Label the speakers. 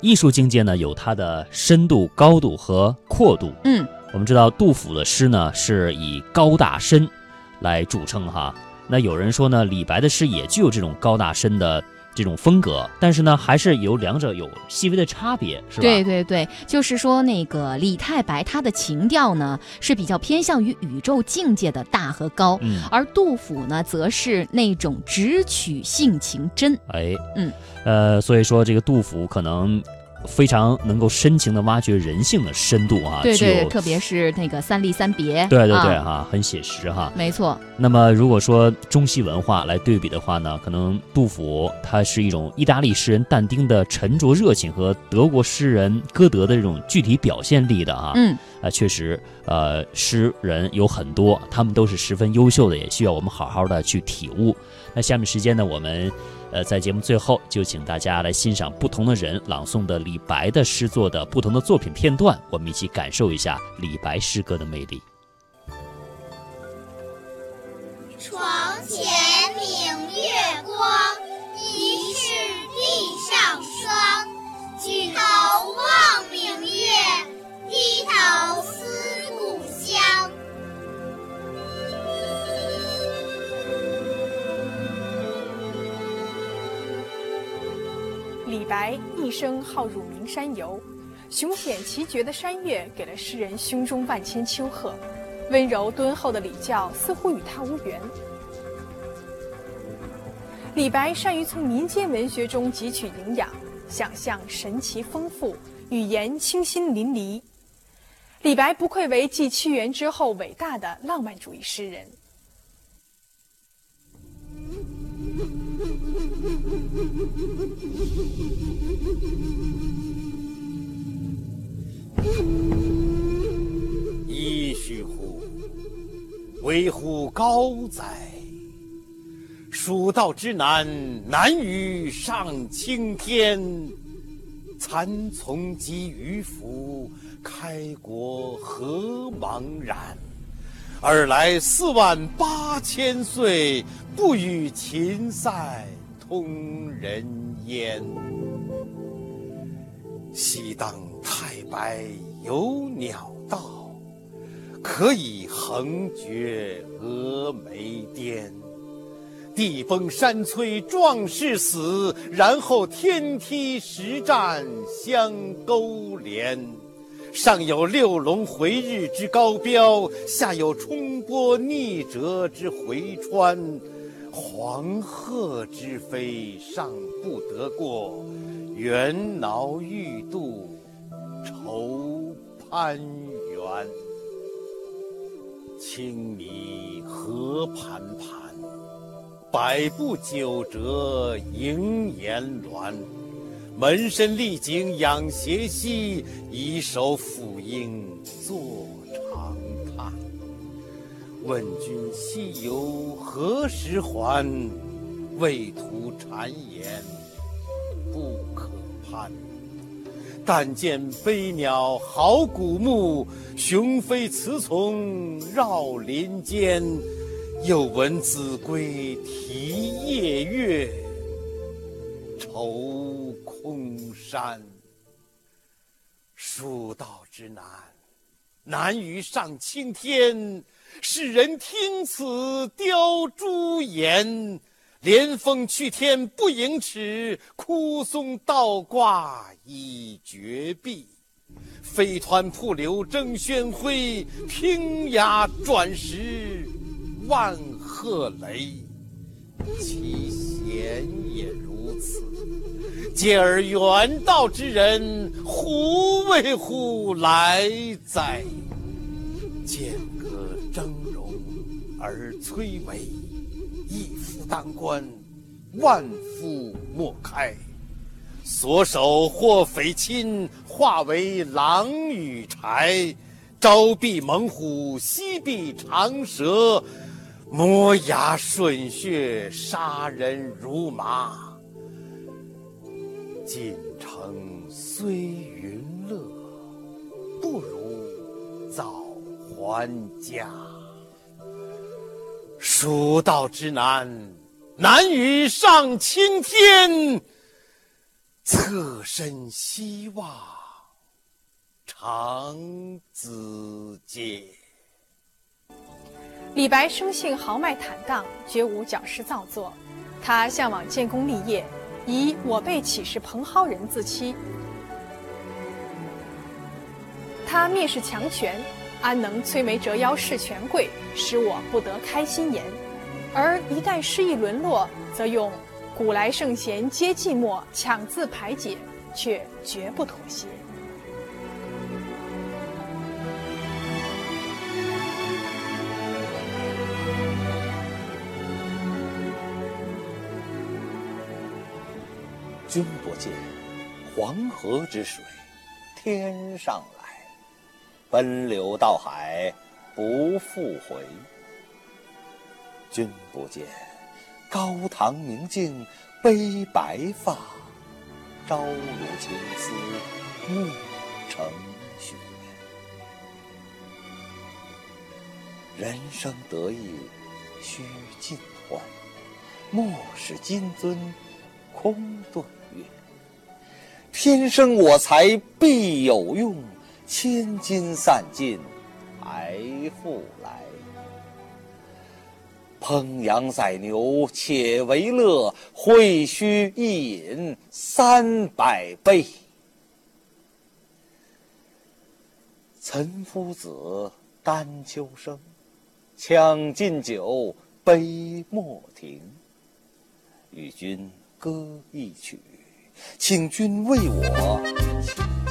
Speaker 1: 艺术境界呢，有它的深度、高度和阔度。
Speaker 2: 嗯，
Speaker 1: 我们知道杜甫的诗呢是以高大深来著称哈。那有人说呢，李白的诗也具有这种高大深的。这种风格，但是呢，还是有两者有细微的差别，是吧？
Speaker 2: 对对对，就是说那个李太白他的情调呢是比较偏向于宇宙境界的大和高，
Speaker 1: 嗯，
Speaker 2: 而杜甫呢则是那种直取性情真。
Speaker 1: 哎，
Speaker 2: 嗯，
Speaker 1: 呃，所以说这个杜甫可能。非常能够深情的挖掘人性的深度啊，
Speaker 2: 对对，特别是那个三吏三别，
Speaker 1: 对对对哈，很写实哈，
Speaker 2: 没错。
Speaker 1: 那么如果说中西文化来对比的话呢，可能杜甫他是一种意大利诗人但丁的沉着热情和德国诗人歌德的这种具体表现力的啊，
Speaker 2: 嗯
Speaker 1: 啊，确实，呃，诗人有很多，他们都是十分优秀的，也需要我们好好的去体悟。那下面时间呢，我们。呃，在节目最后，就请大家来欣赏不同的人朗诵的李白的诗作的不同的作品片段，我们一起感受一下李白诗歌的魅力。
Speaker 3: 白一生好入名山游，雄险奇绝的山岳给了诗人胸中万千丘壑，温柔敦厚的礼教似乎与他无缘。李白善于从民间文学中汲取营养，想象神奇丰富，语言清新淋漓。李白不愧为继屈原之后伟大的浪漫主义诗人。
Speaker 4: 噫吁乎！危乎高哉！蜀道之难，难于上青天。蚕丛及鱼凫，开国何茫然！尔来四万八千岁，不与秦塞通人烟。西当太白有鸟道，可以横绝峨眉巅。地崩山摧壮士死，然后天梯石栈相勾连。上有六龙回日之高标，下有冲波逆折之回川。黄鹤之飞尚不得过，猿猱欲度愁攀援。青泥何盘盘，百步九折萦岩峦。门深丽景仰斜溪，以手抚膺坐长。问君西游何时还？畏途谗言不可攀。但见飞鸟号古木，雄飞雌从绕林间。又闻子规啼夜月，愁空山。蜀道之难，难于上青天。世人听此凋朱颜。连峰去天不盈尺，枯松倒挂倚绝壁。飞湍瀑流争喧哗，平崖转石万壑雷。其险也如此，嗟尔远道之人，胡为乎来哉？剑阁峥嵘而崔嵬，一夫当关，万夫莫开。所守或匪亲，化为狼与豺。朝避猛虎，夕避长蛇，磨牙吮血，杀人如麻。锦城虽云乐，不如早还家。蜀道之难，难于上青天。侧身西望，长子节。
Speaker 3: 李白生性豪迈坦荡，绝无矫饰造作。他向往建功立业，以“我辈岂是蓬蒿人”自欺。他蔑视强权，安能摧眉折腰事权贵，使我不得开心颜？而一旦失意沦落，则用“古来圣贤皆寂寞”抢自排解，却绝不妥协。
Speaker 4: 君不见，黄河之水天上来，奔流到海不复回。君不见，高堂明镜悲白发，朝如青丝暮成雪。人生得意须尽欢，莫使金樽空对天生我材必有用，千金散尽还复来。烹羊宰牛且为乐，会须一饮三百杯。岑夫子，丹丘生，将进酒，杯莫停。与君歌一曲，请君为我。倾